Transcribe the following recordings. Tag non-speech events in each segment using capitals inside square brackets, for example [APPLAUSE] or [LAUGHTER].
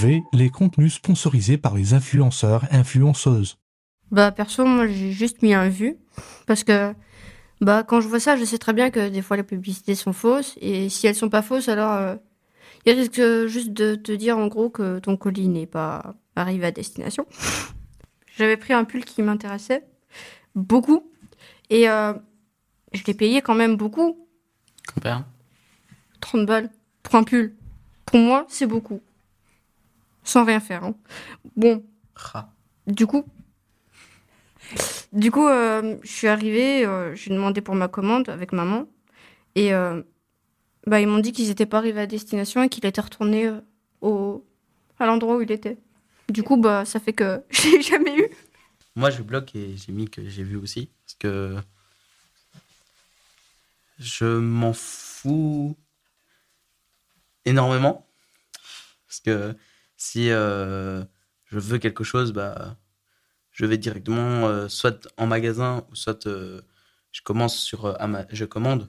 V, les contenus sponsorisés par les influenceurs influenceuses. Bah perso, moi j'ai juste mis un vu parce que bah quand je vois ça, je sais très bien que des fois les publicités sont fausses et si elles sont pas fausses, alors euh, il risque juste de te dire en gros que ton colis n'est pas arrivé à destination. J'avais pris un pull qui m'intéressait beaucoup et euh, je l'ai payé quand même beaucoup. Combien? 30 balles pour un pull. Pour moi, c'est beaucoup. Sans rien faire. Hein. Bon. Du coup, du coup, euh, je suis arrivée, euh, j'ai demandé pour ma commande avec maman. Et euh, bah, ils m'ont dit qu'ils n'étaient pas arrivés à destination et qu'il était retourné au, à l'endroit où il était. Du coup, bah, ça fait que [LAUGHS] je l'ai jamais eu. Moi, je bloque et j'ai mis que j'ai vu aussi. Parce que je m'en fous énormément. Parce que si je veux quelque chose, bah, je vais directement euh, soit en magasin ou soit euh, je commence sur euh, je commande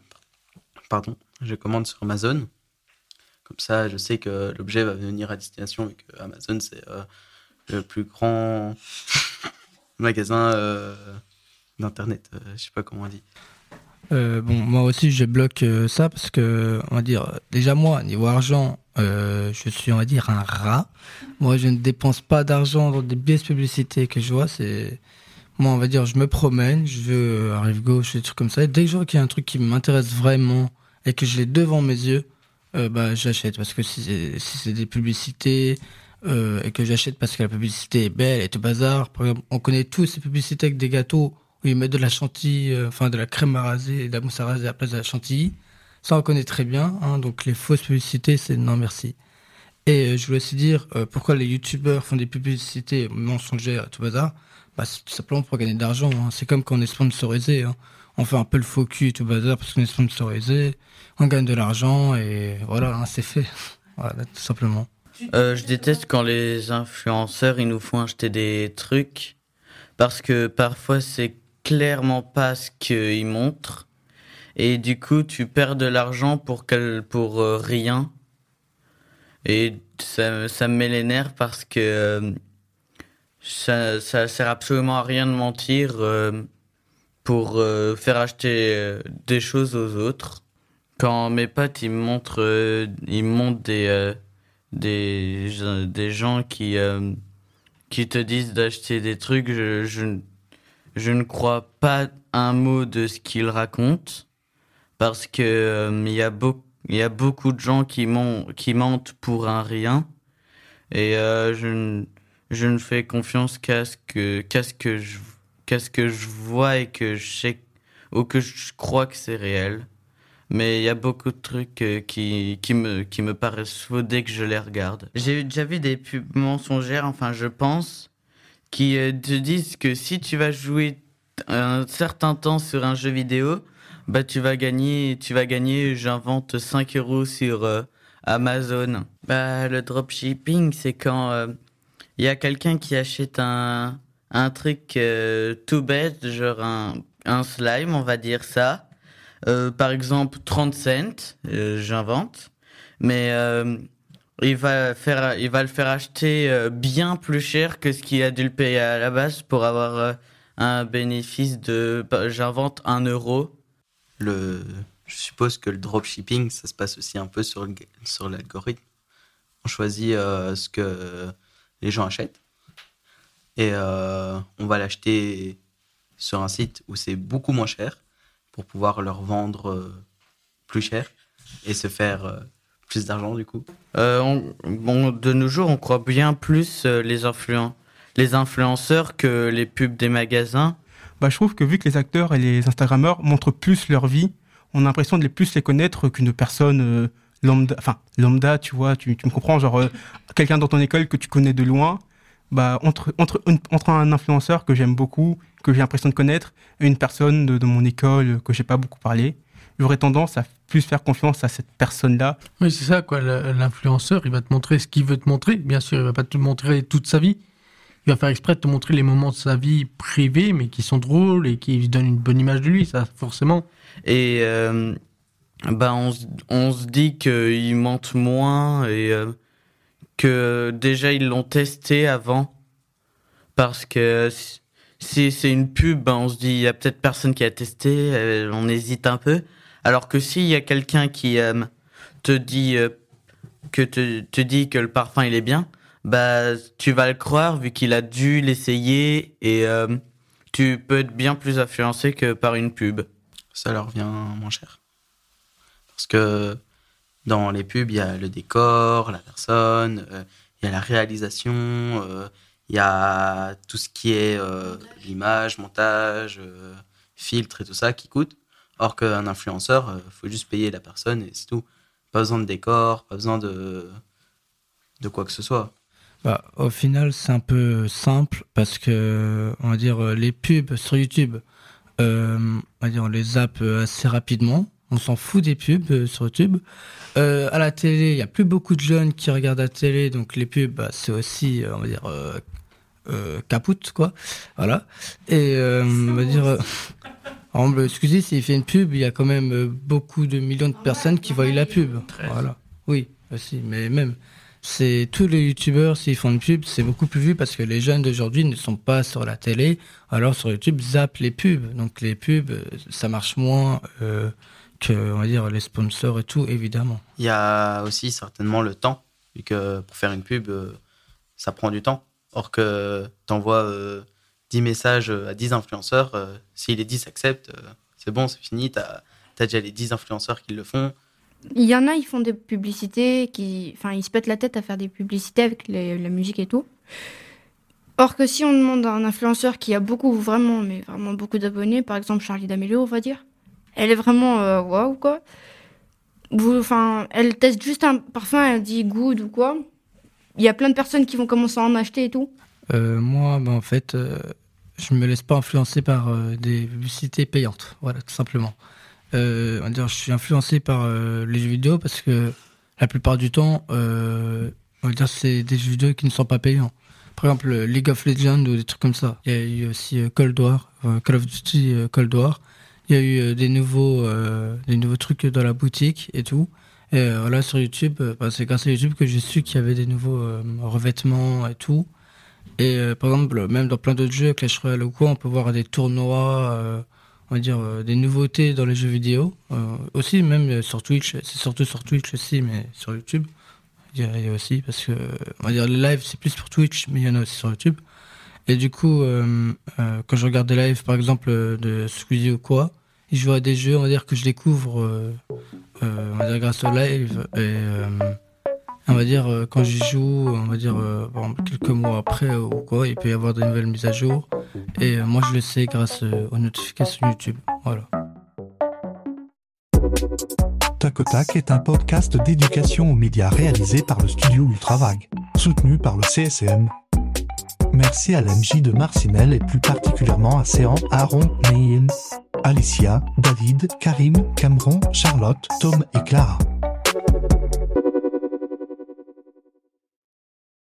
pardon je commande sur Amazon. Comme ça je sais que l'objet va venir à destination et que Amazon c'est le plus grand [LAUGHS] magasin d'internet je sais pas comment on dit. Bon, moi aussi, je bloque ça parce que, on va dire, déjà moi, niveau argent, euh, je suis, on va dire, un rat. Moi, je ne dépense pas d'argent dans des pièces publicités que je vois. C'est, moi, on va dire, je me promène, je veux arrive rive gauche, des trucs comme ça. Et dès que je vois qu'il y a un truc qui m'intéresse vraiment et que je l'ai devant mes yeux, euh, bah, j'achète. Parce que si c'est, si c'est des publicités, euh, et que j'achète parce que la publicité est belle et tout bazar. Par exemple, on connaît tous ces publicités avec des gâteaux où ils mettent de la chantilly, euh, enfin de la crème à raser et de la mousse à raser à la place de la chantilly. Ça, on connaît très bien. Hein, donc, les fausses publicités, c'est non merci. Et euh, je voulais aussi dire euh, pourquoi les youtubeurs font des publicités mensongères tout bazar? Bah, c'est tout simplement pour gagner de l'argent. Hein. C'est comme quand on est sponsorisé. Hein. On fait un peu le faux cul et tout bazar parce qu'on est sponsorisé. On gagne de l'argent et voilà, hein, c'est fait. [LAUGHS] voilà, tout simplement. Euh, je déteste quand les influenceurs ils nous font acheter des trucs parce que parfois c'est clairement pas ce qu'ils montrent et du coup tu perds de l'argent pour pour euh, rien. Et ça, ça me met les nerfs parce que euh, ça, ça sert absolument à rien de mentir euh, pour faire acheter des choses aux autres. Quand mes potes ils montrent ils montrent des des des gens qui qui te disent d'acheter des trucs je, je je ne crois pas un mot de ce qu'ils racontent parce que euh, il y a beaucoup de gens qui mentent, pour un rien. Et euh, je ne fais confiance qu'à ce que je vois et que je sais ou que je crois que c'est réel. Mais il y a beaucoup de trucs euh, qui qui me qui me paraissent faux dès que je les regarde. J'ai déjà vu des pubs mensongères enfin je pense qui te disent que si tu vas jouer un certain temps sur un jeu vidéo bah tu vas gagner, tu vas gagner, j'invente 5 euros sur euh, Amazon. Bah le dropshipping, c'est quand il euh, y a quelqu'un qui achète un un truc euh, tout bête, genre un un slime, on va dire ça. par exemple 30 cents, j'invente, mais il va faire, il va le faire acheter bien plus cher que ce qu'il a dû le payer à la base pour avoir un bénéfice de, bah, j'invente un euro le, je suppose que le dropshipping, ça se passe aussi un peu sur, sur l'algorithme. On choisit euh, ce que les gens achètent et euh, on va l'acheter sur un site où c'est beaucoup moins cher pour pouvoir leur vendre euh, plus cher et se faire plus d'argent du coup. bon, de nos jours, on croit bien plus les, influen les influenceurs que les pubs des magasins? Bah, je trouve que vu que les acteurs et les Instagrammeurs montrent plus leur vie, on a l'impression de les plus les connaître qu'une personne euh, lambda, enfin lambda, tu vois, tu, tu me comprends, genre euh, [LAUGHS] quelqu'un dans ton école que tu connais de loin, bah entre entre entre un influenceur que j'aime beaucoup, que j'ai l'impression de connaître, et une personne de, de mon école que j'ai pas beaucoup parlé, j'aurais tendance à plus faire confiance à cette personne-là. Oui, c'est ça, quoi. L'influenceur, il va te montrer ce qu'il veut te montrer. Bien sûr, il va pas te montrer toute sa vie il va faire exprès de te montrer les moments de sa vie privée, mais qui sont drôles et qui donnent une bonne image de lui, ça, forcément. Et euh, bah on, se dit qu'il mente moins et euh, que déjà ils l'ont testé avant. Parce que si c'est une pub, ben, on se dit, il y a peut-être personne qui a testé, euh, on hésite un peu. Alors que s'il y a quelqu'un qui euh, te dit que te dit que le parfum il est bien, bah tu vas le croire vu qu'il a dû l'essayer et tu peux être bien plus influencé que par une pub. Ça leur vient moins cher. Parce que dans les pubs, il y a le décor, la personne, il y a la réalisation, il y a tout ce qui est euh, l'image, montage, euh, filtre et tout ça qui coûte. Or qu'un influenceur, il euh, faut juste payer la personne et c'est tout. Pas besoin de décor, pas besoin de, de quoi que ce soit. Bah, au final, c'est un peu simple parce que, on va dire, les pubs sur YouTube, on va dire, on les zappe assez rapidement. On s'en fout des pubs sur YouTube. à la télé, il y a plus beaucoup de jeunes qui regardent la télé, donc les pubs, bah, c'est aussi, on va dire, euh, capoute, quoi. Voilà. Et euh, on va dire, euh, [LAUGHS] excusez, s'il fait une pub, il y a quand même euh, beaucoup de millions de personnes qui voient la pub. Voilà. Oui, aussi, mais même. C'est tous les youtubeurs, s'ils font une pub, c'est beaucoup plus vu parce que les jeunes d'aujourd'hui ne sont pas sur la télé. Alors sur YouTube, zappent les pubs. Donc les pubs, ça marche moins que, on va dire, les sponsors et tout, évidemment. Il y a aussi certainement le temps, vu que pour faire une pub, ça prend du temps. Or que tu envoies 10 messages à 10 influenceurs, euh, si les 10 acceptent, euh, c'est bon, c'est fini, tu as, déjà les 10 influenceurs qui le font. Il y en a, ils font des publicités, qui, enfin, ils se pètent la tête à faire des publicités avec la musique et tout. Or que si on demande à un influenceur qui a beaucoup, vraiment, mais vraiment beaucoup d'abonnés, par exemple Charlie D'Amelio, on va dire, elle est vraiment euh, waouh, quoi. Enfin, elle teste juste un parfum, elle dit good ou quoi il y a plein de personnes qui vont commencer à en acheter et tout euh, Moi, ben, en fait, euh, je ne me laisse pas influencer par euh, des publicités payantes. Voilà, tout simplement. On dire, je suis influencé par les jeux vidéo parce que la plupart du temps, on va dire, c'est des jeux vidéo qui ne sont pas payants. Par exemple, League of Legends ou des trucs comme ça. Il y a eu aussi Cold War, Call of Duty Cold War. Il y a eu des nouveaux, des nouveaux trucs dans la boutique et tout. Et euh, voilà, sur YouTube, euh, bah, c'est grâce à YouTube que j'ai su qu'il y avait des nouveaux euh, revêtements et tout. Et par exemple, même dans plein d'autres jeux, Clash Royale ou quoi, on peut voir des tournois, on va dire des nouveautés dans les jeux vidéo. aussi, même sur Twitch, c'est surtout sur Twitch aussi, mais sur YouTube, il y a aussi, parce que, on va dire, les lives, c'est plus pour Twitch, mais il y en a aussi sur YouTube. Et du coup, quand je regarde des lives, par exemple, de Squeezie ou quoi, je à des jeux, on va dire que je découvre euh, on va dire grâce au live et euh, on va dire euh, quand j'y joue, on va dire quelques mois après ou quoi, il peut y avoir de nouvelles mises à jour et moi je le sais grâce aux notifications YouTube. Voilà. Tac est un podcast d'éducation aux médias réalisé par le studio Ultravag, soutenu par le CSM. Merci à l'MJ de Marcinelle et plus particulièrement à Séan, Aaron, Neil, Alicia, David, Karim, Cameron, Charlotte, Tom et Clara.